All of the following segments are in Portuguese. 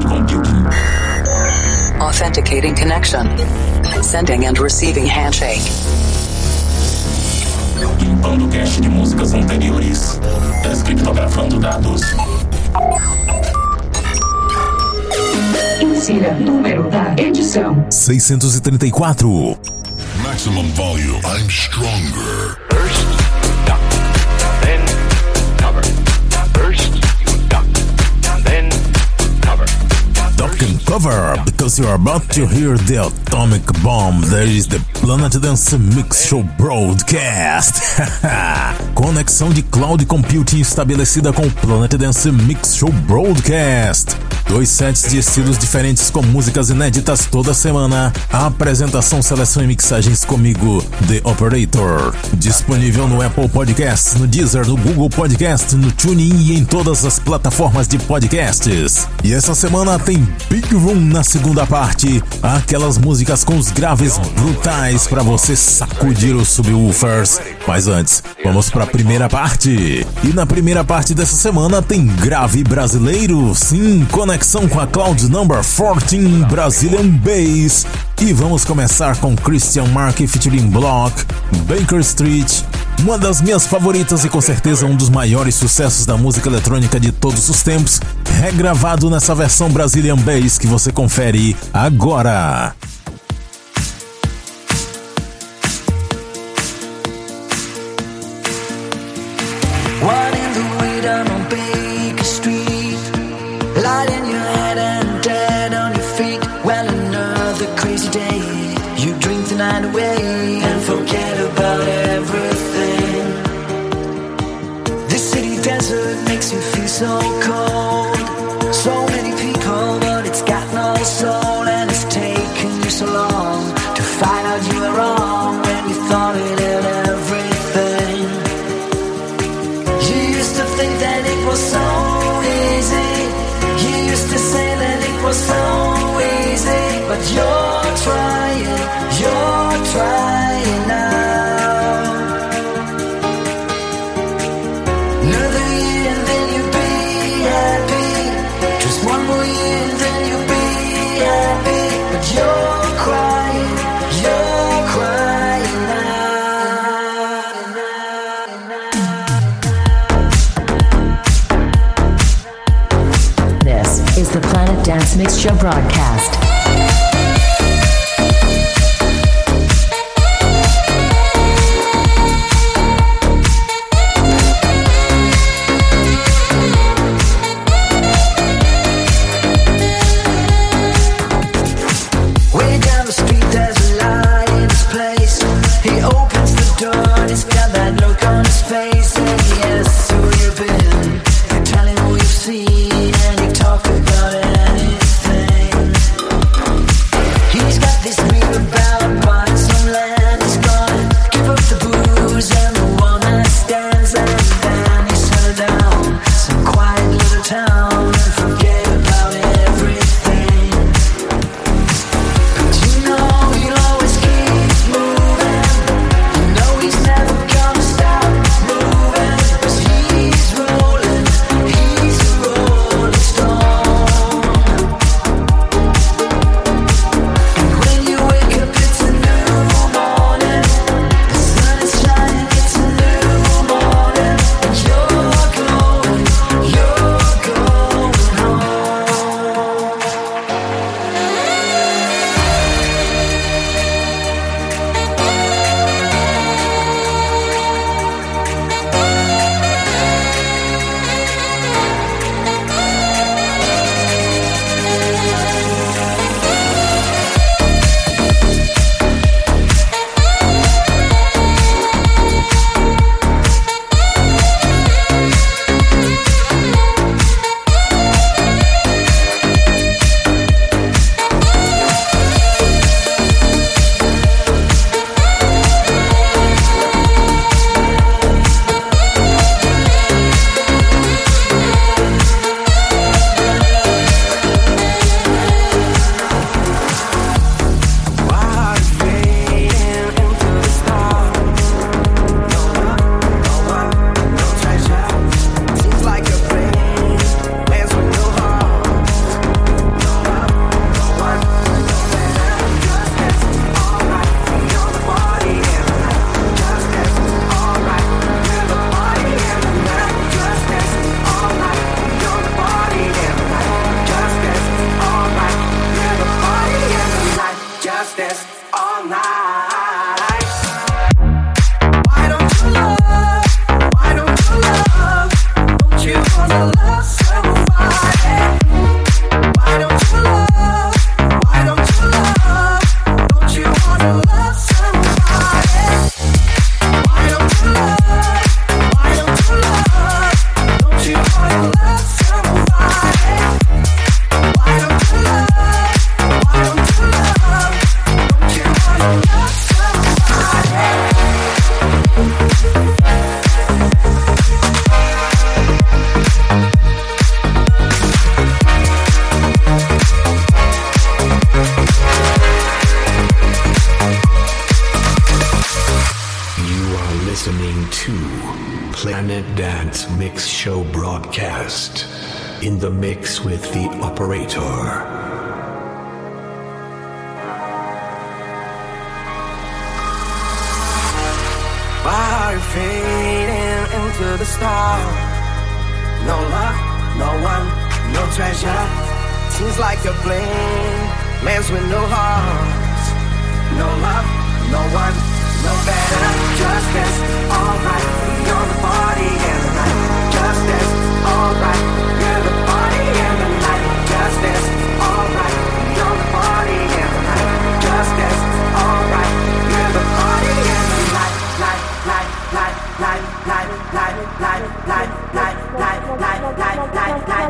cloud computing. Authenticating connection. Sending and receiving handshake. Limpando cache de músicas anteriores. Descriptografando dados. Insira número da edição: 634. Maximum volume. I'm stronger. First, cover, because you're about to hear the atomic bomb. There is the Planet Dance Mix Show Broadcast. Conexão de cloud computing estabelecida com o Planet Dance Mix Show Broadcast. Dois sets de estilos diferentes com músicas inéditas toda semana. A apresentação, seleção e mixagens comigo, The Operator. Disponível no Apple Podcasts, no Deezer, no Google Podcast, no TuneIn e em todas as plataformas de podcasts. E essa semana tem Big Room na segunda parte. Aquelas músicas com os graves brutais para você sacudir os subwoofers. Mas antes, vamos para a primeira parte. E na primeira parte dessa semana tem grave brasileiro, sim, conexão com a Cloud Number 14 Brazilian Bass. E vamos começar com Christian Mark featuring Block, Baker Street, uma das minhas favoritas e com certeza um dos maiores sucessos da música eletrônica de todos os tempos, regravado nessa versão Brazilian Bass que você confere agora. So cold.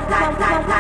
Bye.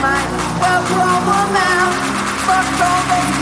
mine. Well, grow now. Fuck all those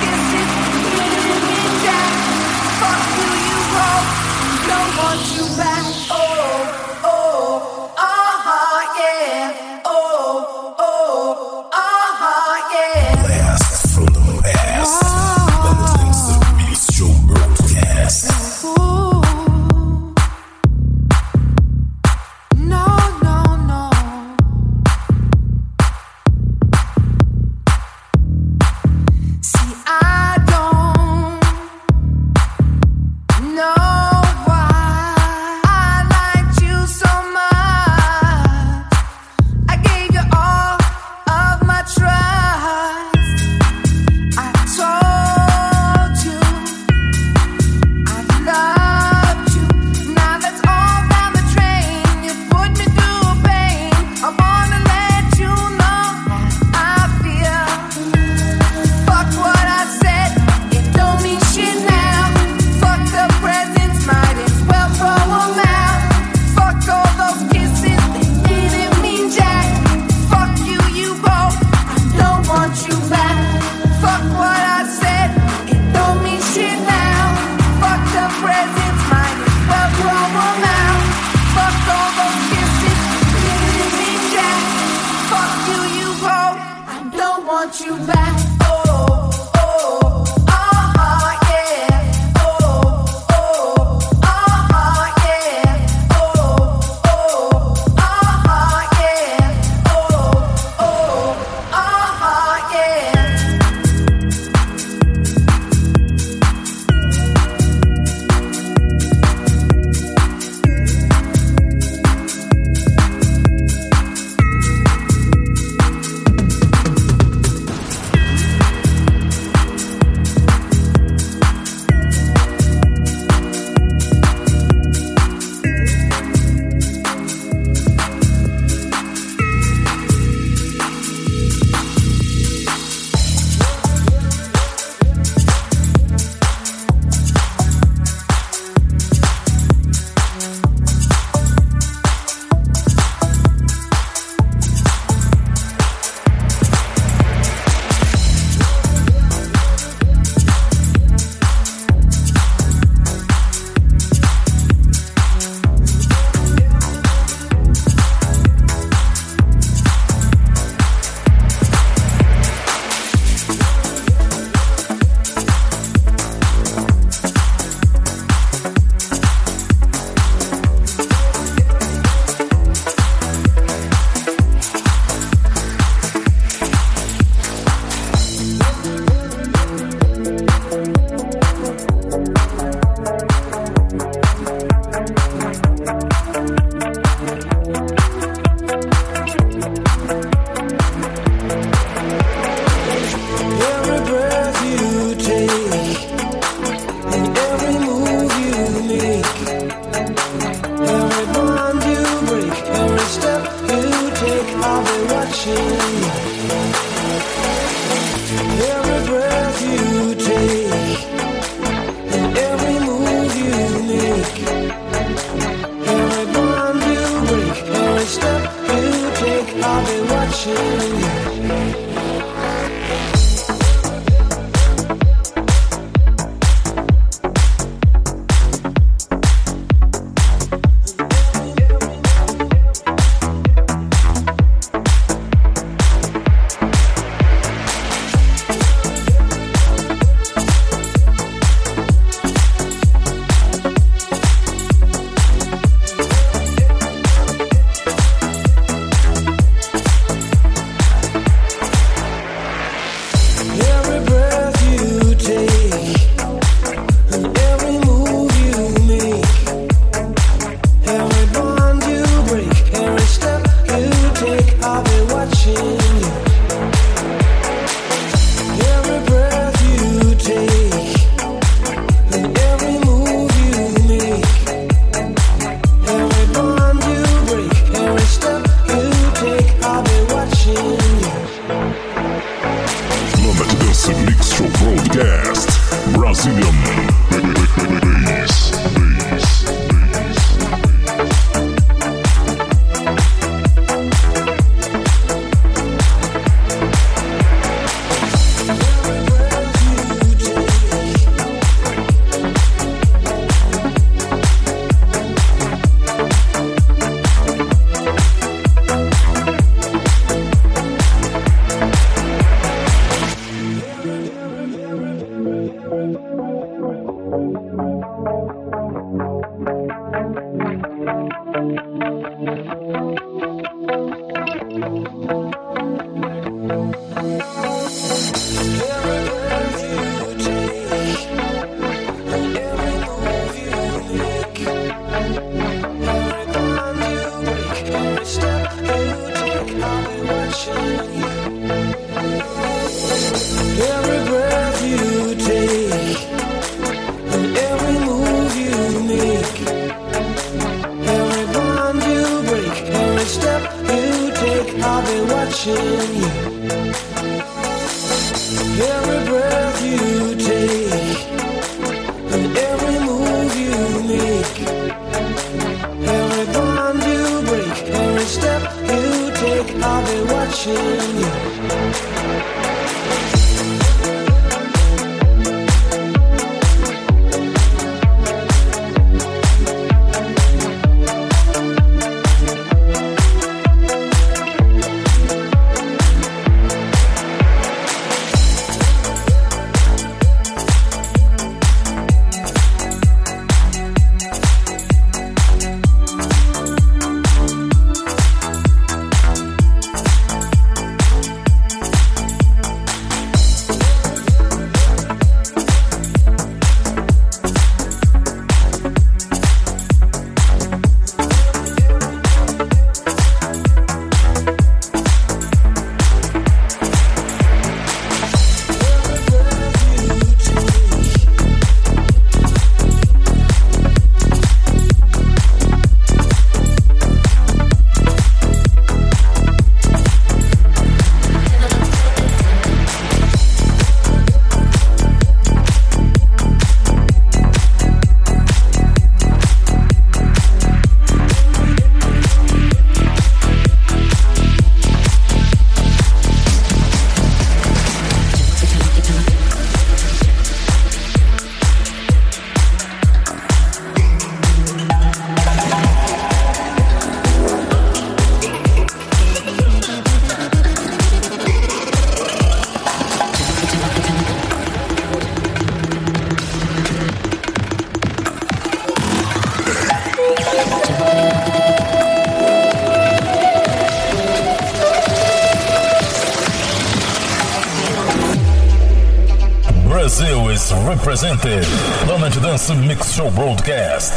is represented. Planet Dance Mix Show Broadcast.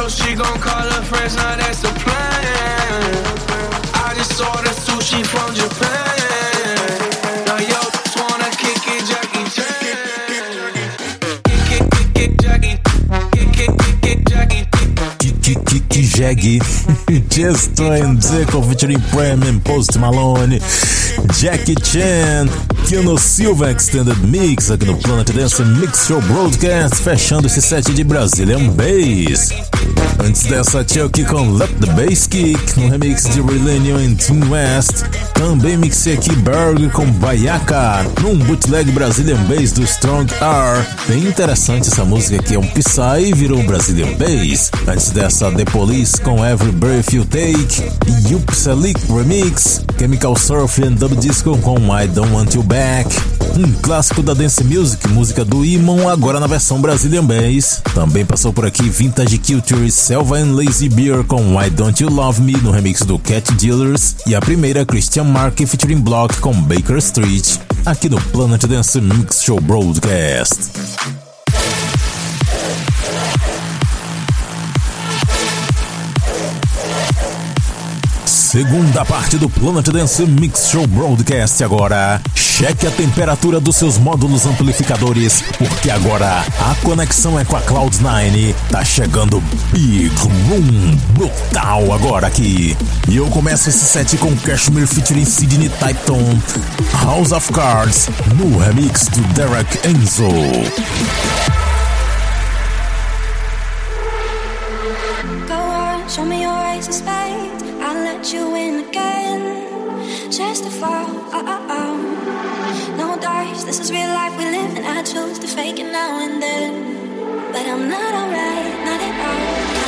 so she gon' call her friends, now that's the plan. I just ordered sushi from Japan. Now Just wanna kick it, Jackie Chan. Kick it, kick it, Jackie. Kick it, kick it, Jackie. Kiki Jaggy, Justin Zico featuring Prem and Post Malone, Jackie Chan, Kino Silva Extended Mix aqui no Planet Dance Mix Show Broadcast, fechando esse set de Brazilian Bass. Antes dessa, Chucky com Let the Bass Kick, um remix de Relenium e Tim West. Também mixei aqui Berg com Baiaca, num bootleg Brazilian Bass do Strong R. Bem interessante essa música aqui, é um Psy e virou um Brazilian Bass. Antes dessa, The Police com Every Breath You Take e Upsalik Remix, Chemical Surf and Dub Disco com I Don't Want You Back um clássico da dance music, música do Iman, agora na versão Brazilian Bass. Também passou por aqui Vintage Culture, Selva and Lazy Beer com Why Don't You Love Me no remix do Cat Dealers e a primeira Christian Mark featuring Block com Baker Street, aqui no Planet Dance Mix Show Broadcast. Segunda parte do Planet Dance Mix Show Broadcast agora. Cheque a temperatura dos seus módulos amplificadores, porque agora a conexão é com a Cloud9. Tá chegando Big Room brutal agora aqui. E eu começo esse set com Cashmere featuring Sidney Typton, House of Cards, no remix do Derek Enzo. Go on, show me your ace of spades. Let you in again. Just to fall. Oh, oh, oh. No dice, this is real life we live, and I choose to fake it now and then. But I'm not alright, not at all.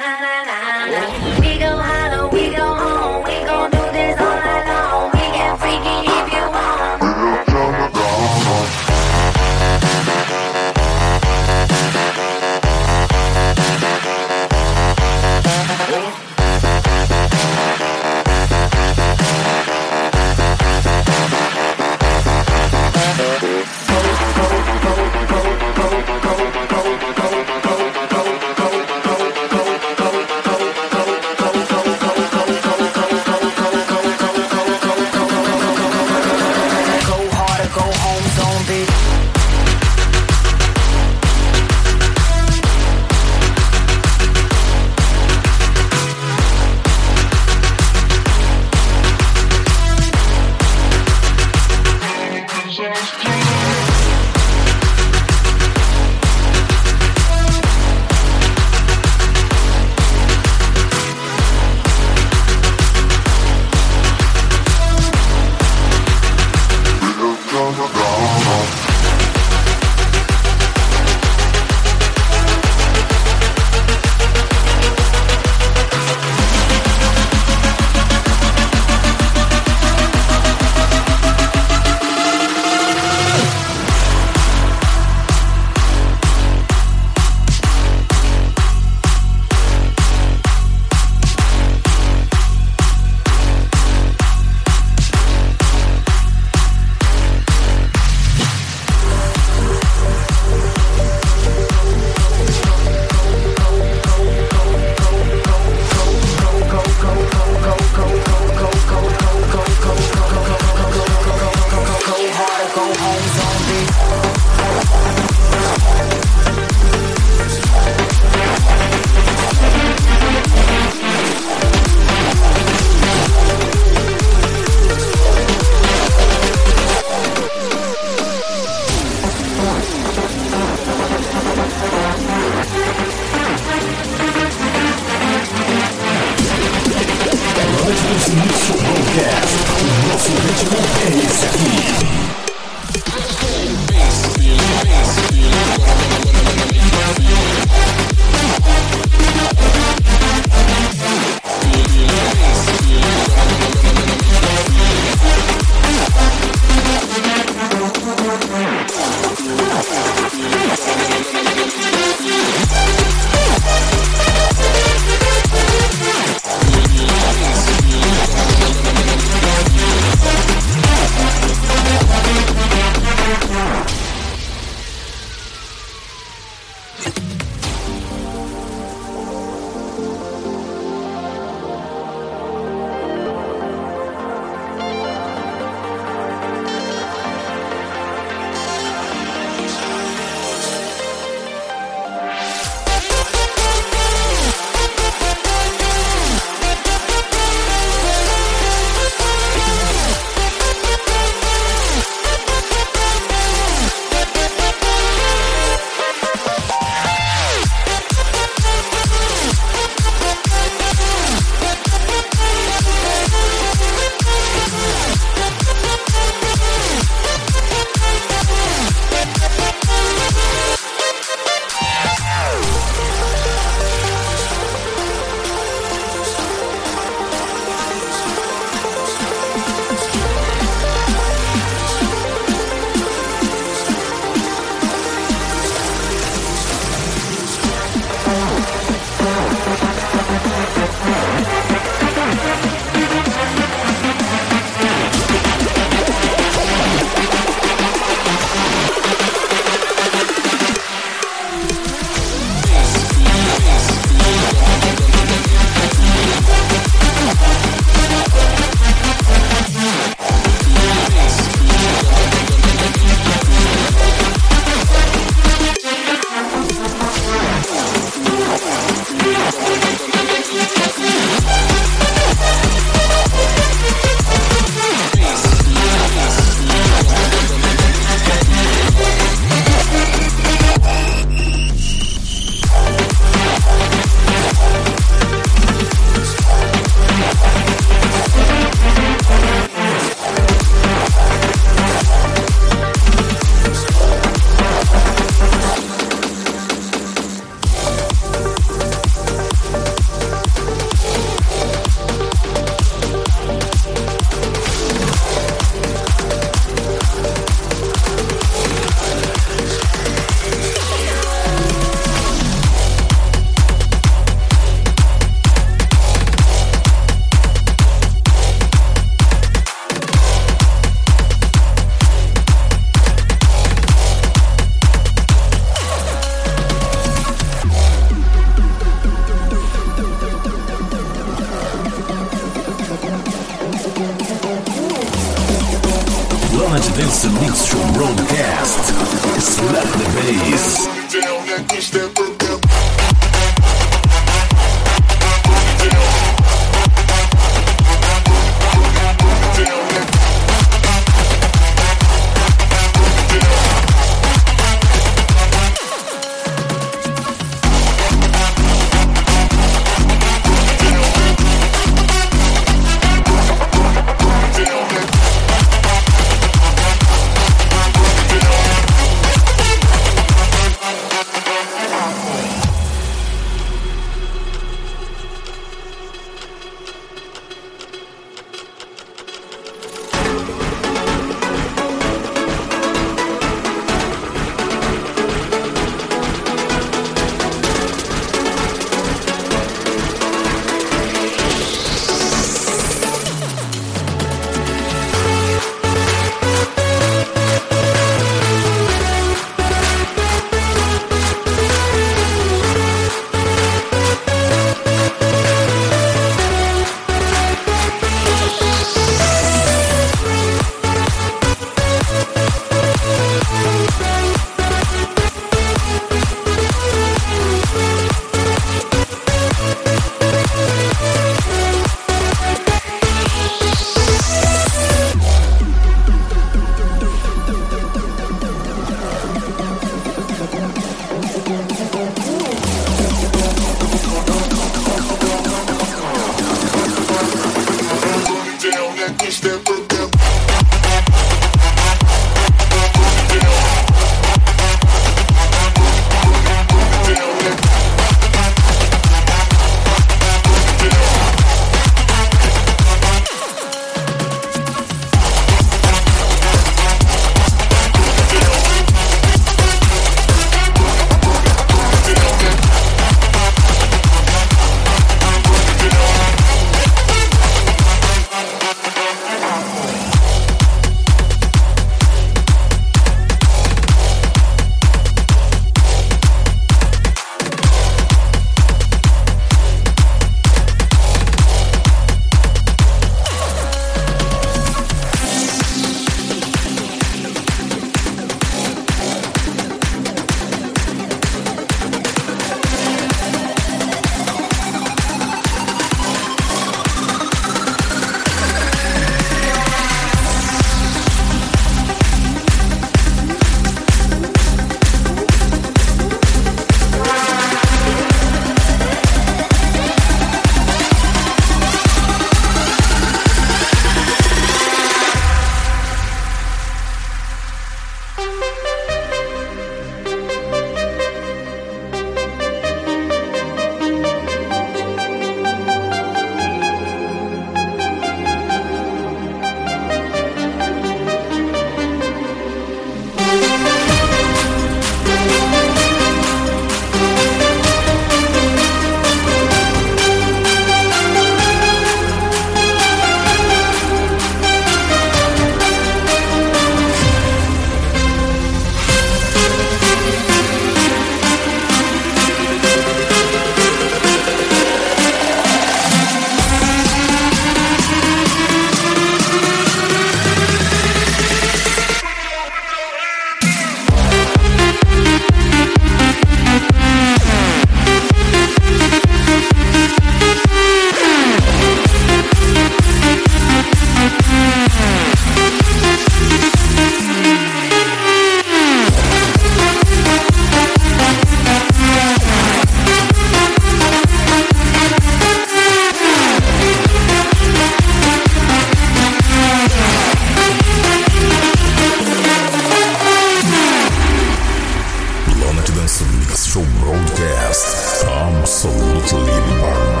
Absolutely Burn.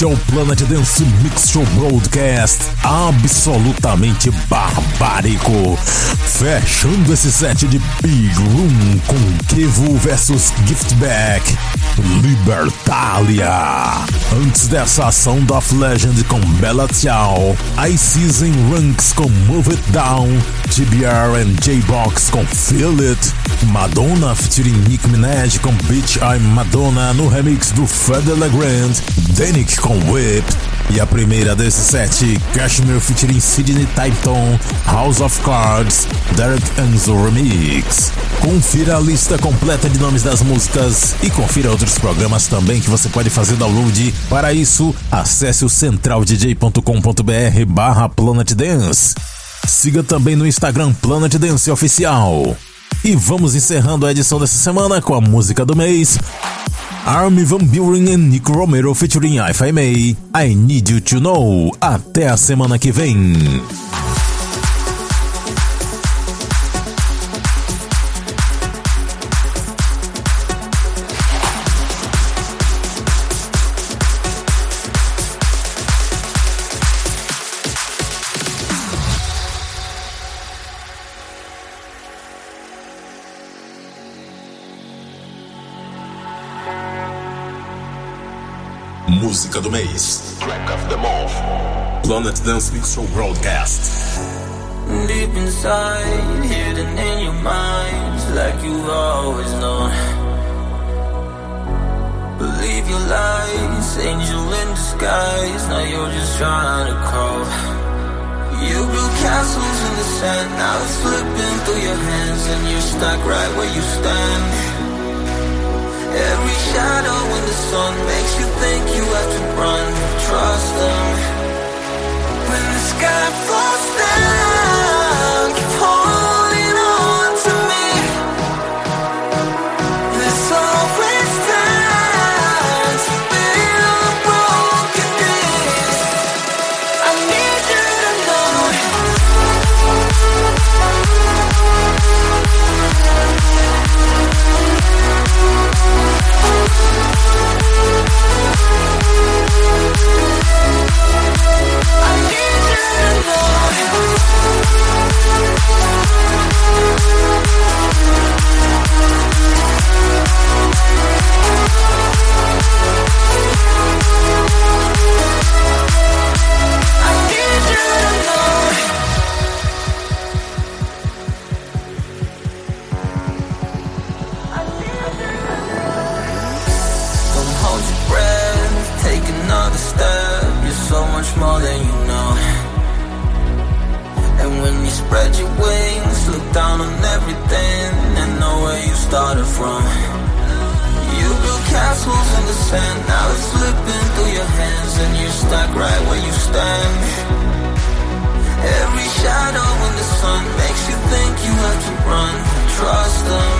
Esse é o Planet Dance Mix Show Broadcast absolutamente barbárico. Fechando esse set de Big Room com Kevo vs Giftback. Libertalia. Antes dessa ação da Legend com Bella Ciao, I Season Ranks com Move It Down, TBR and J-Box com Feel It, Madonna featuring Nick Minaj com Bitch I'm Madonna no remix do Fred Legrand, Danik com Whip, e a primeira desse set, Cashmere featuring Sidney Typton, House of Cards, Derek Enzo Remix. Confira a lista completa de nomes das músicas e confira outros programas também que você pode fazer download. Para isso, acesse o centraldj.com.br barra Planet Dance. Siga também no Instagram Planet Dance Oficial. E vamos encerrando a edição dessa semana com a música do mês. Army Van Buren e Nick Romero featuring If I May, I Need You To Know. Até a semana que vem. Música do mês. Track of the month. Planet Dance Mix Show Broadcast. Deep inside, hidden in your mind, like you've always known. Believe your lies, angel in disguise. Now you're just trying to crawl. You built castles in the sand, now it's slipping through your hands, and you're stuck right where you stand. Every shadow in the sun makes you think you have to run. Trust them. When the sky falls down, I castles in the sand. Now it's slipping through your hands, and you're stuck right where you stand. Every shadow in the sun makes you think you have to run. Trust them.